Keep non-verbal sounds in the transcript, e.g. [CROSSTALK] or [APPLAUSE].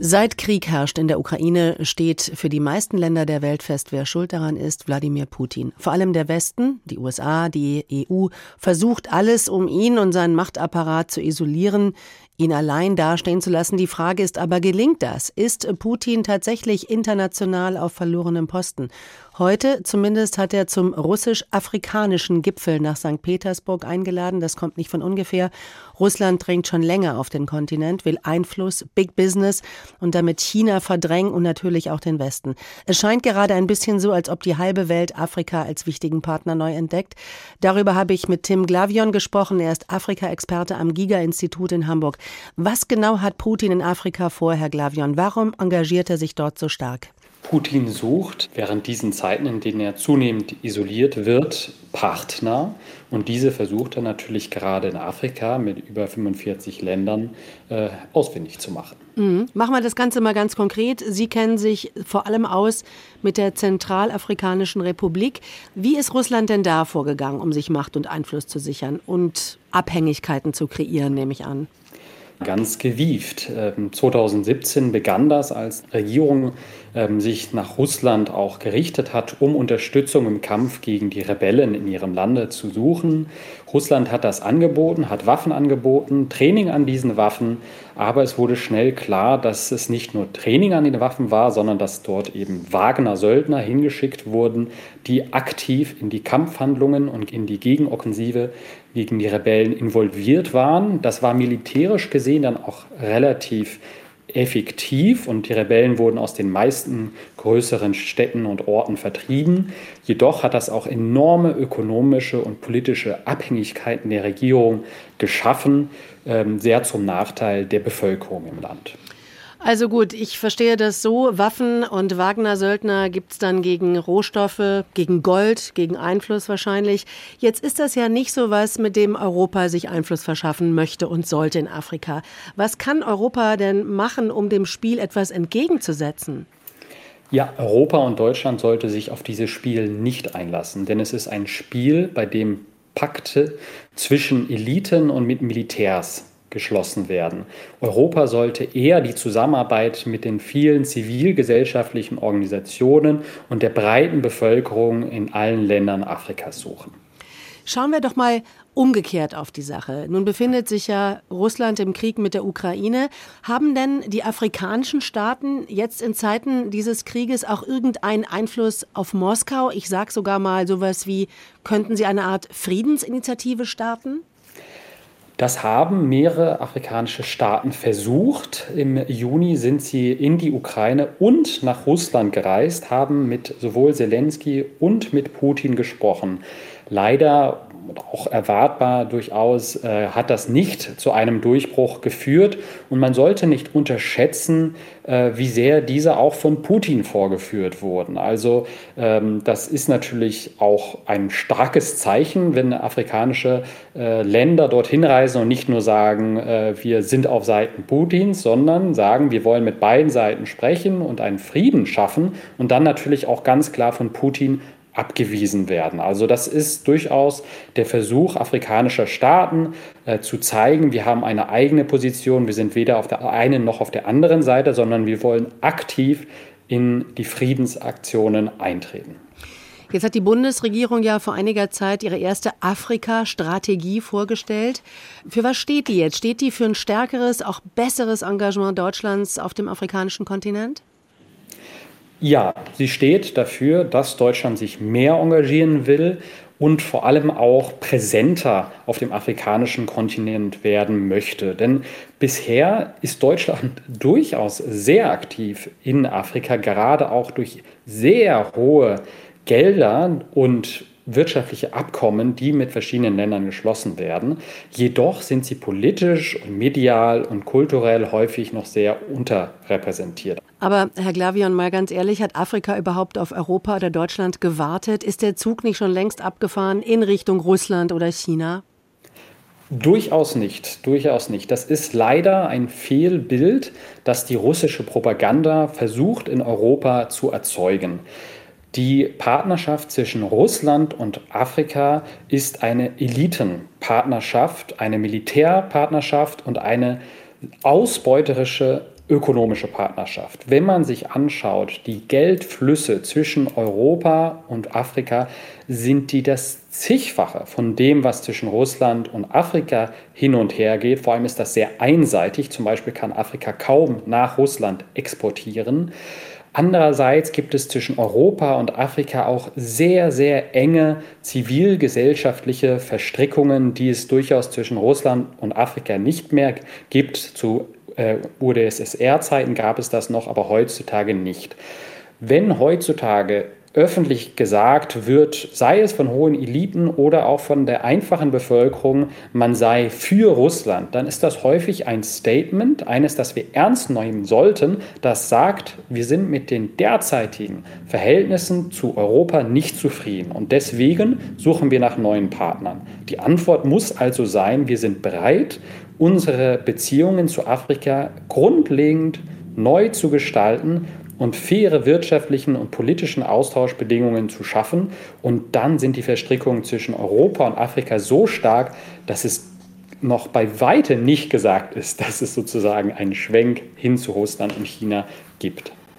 Seit Krieg herrscht in der Ukraine, steht für die meisten Länder der Welt fest, wer schuld daran ist, Wladimir Putin. Vor allem der Westen, die USA, die EU, versucht alles, um ihn und seinen Machtapparat zu isolieren, ihn allein dastehen zu lassen. Die Frage ist aber, gelingt das? Ist Putin tatsächlich international auf verlorenem Posten? Heute zumindest hat er zum russisch-afrikanischen Gipfel nach St. Petersburg eingeladen. Das kommt nicht von ungefähr. Russland drängt schon länger auf den Kontinent, will Einfluss, Big Business und damit China verdrängen und natürlich auch den Westen. Es scheint gerade ein bisschen so, als ob die halbe Welt Afrika als wichtigen Partner neu entdeckt. Darüber habe ich mit Tim Glavion gesprochen. Er ist Afrika-Experte am Giga-Institut in Hamburg. Was genau hat Putin in Afrika vor, Herr Glavion? Warum engagiert er sich dort so stark? Putin sucht während diesen Zeiten, in denen er zunehmend isoliert wird, Partner. Und diese versucht er natürlich gerade in Afrika mit über 45 Ländern äh, ausfindig zu machen. Mhm. Machen wir das Ganze mal ganz konkret. Sie kennen sich vor allem aus mit der Zentralafrikanischen Republik. Wie ist Russland denn da vorgegangen, um sich Macht und Einfluss zu sichern und Abhängigkeiten zu kreieren, nehme ich an? Ganz gewieft. 2017 ähm, begann das, als Regierung ähm, sich nach Russland auch gerichtet hat, um Unterstützung im Kampf gegen die Rebellen in ihrem Lande zu suchen. Russland hat das angeboten, hat Waffen angeboten, Training an diesen Waffen, aber es wurde schnell klar, dass es nicht nur Training an den Waffen war, sondern dass dort eben Wagner-Söldner hingeschickt wurden, die aktiv in die Kampfhandlungen und in die Gegenoffensive gegen die Rebellen involviert waren. Das war militärisch gesehen dann auch relativ effektiv und die Rebellen wurden aus den meisten größeren Städten und Orten vertrieben. Jedoch hat das auch enorme ökonomische und politische Abhängigkeiten der Regierung geschaffen, ähm, sehr zum Nachteil der Bevölkerung im Land. Also gut, ich verstehe das so. Waffen und Wagner-Söldner gibt es dann gegen Rohstoffe, gegen Gold, gegen Einfluss wahrscheinlich. Jetzt ist das ja nicht so was, mit dem Europa sich Einfluss verschaffen möchte und sollte in Afrika. Was kann Europa denn machen, um dem Spiel etwas entgegenzusetzen? Ja, Europa und Deutschland sollte sich auf dieses Spiel nicht einlassen, denn es ist ein Spiel, bei dem Pakte zwischen Eliten und mit Militärs geschlossen werden. Europa sollte eher die Zusammenarbeit mit den vielen zivilgesellschaftlichen Organisationen und der breiten Bevölkerung in allen Ländern Afrikas suchen. Schauen wir doch mal umgekehrt auf die Sache. Nun befindet sich ja Russland im Krieg mit der Ukraine. Haben denn die afrikanischen Staaten jetzt in Zeiten dieses Krieges auch irgendeinen Einfluss auf Moskau? Ich sage sogar mal sowas wie, könnten sie eine Art Friedensinitiative starten? Das haben mehrere afrikanische Staaten versucht. Im Juni sind sie in die Ukraine und nach Russland gereist, haben mit sowohl Zelensky und mit Putin gesprochen. Leider auch erwartbar durchaus, äh, hat das nicht zu einem Durchbruch geführt. Und man sollte nicht unterschätzen, äh, wie sehr diese auch von Putin vorgeführt wurden. Also ähm, das ist natürlich auch ein starkes Zeichen, wenn afrikanische äh, Länder dorthin reisen und nicht nur sagen, äh, wir sind auf Seiten Putins, sondern sagen, wir wollen mit beiden Seiten sprechen und einen Frieden schaffen und dann natürlich auch ganz klar von Putin abgewiesen werden. Also das ist durchaus der Versuch afrikanischer Staaten äh, zu zeigen, wir haben eine eigene Position, wir sind weder auf der einen noch auf der anderen Seite, sondern wir wollen aktiv in die Friedensaktionen eintreten. Jetzt hat die Bundesregierung ja vor einiger Zeit ihre erste Afrika-Strategie vorgestellt. Für was steht die jetzt? Steht die für ein stärkeres, auch besseres Engagement Deutschlands auf dem afrikanischen Kontinent? Ja, sie steht dafür, dass Deutschland sich mehr engagieren will und vor allem auch präsenter auf dem afrikanischen Kontinent werden möchte. Denn bisher ist Deutschland [LAUGHS] durchaus sehr aktiv in Afrika, gerade auch durch sehr hohe Gelder und wirtschaftliche Abkommen, die mit verschiedenen Ländern geschlossen werden. Jedoch sind sie politisch und medial und kulturell häufig noch sehr unterrepräsentiert. Aber Herr Glavion, mal ganz ehrlich, hat Afrika überhaupt auf Europa oder Deutschland gewartet? Ist der Zug nicht schon längst abgefahren in Richtung Russland oder China? Durchaus nicht, durchaus nicht. Das ist leider ein Fehlbild, das die russische Propaganda versucht in Europa zu erzeugen. Die Partnerschaft zwischen Russland und Afrika ist eine Elitenpartnerschaft, eine Militärpartnerschaft und eine ausbeuterische ökonomische Partnerschaft. Wenn man sich anschaut, die Geldflüsse zwischen Europa und Afrika, sind die das zigfache von dem, was zwischen Russland und Afrika hin und her geht. Vor allem ist das sehr einseitig. Zum Beispiel kann Afrika kaum nach Russland exportieren. Andererseits gibt es zwischen Europa und Afrika auch sehr, sehr enge zivilgesellschaftliche Verstrickungen, die es durchaus zwischen Russland und Afrika nicht mehr gibt. Zu äh, UdSSR-Zeiten gab es das noch, aber heutzutage nicht. Wenn heutzutage öffentlich gesagt wird, sei es von hohen Eliten oder auch von der einfachen Bevölkerung, man sei für Russland, dann ist das häufig ein Statement, eines, das wir ernst nehmen sollten, das sagt, wir sind mit den derzeitigen Verhältnissen zu Europa nicht zufrieden und deswegen suchen wir nach neuen Partnern. Die Antwort muss also sein, wir sind bereit, unsere Beziehungen zu Afrika grundlegend neu zu gestalten und faire wirtschaftlichen und politischen Austauschbedingungen zu schaffen. Und dann sind die Verstrickungen zwischen Europa und Afrika so stark, dass es noch bei weitem nicht gesagt ist, dass es sozusagen einen Schwenk hin zu Russland und China gibt.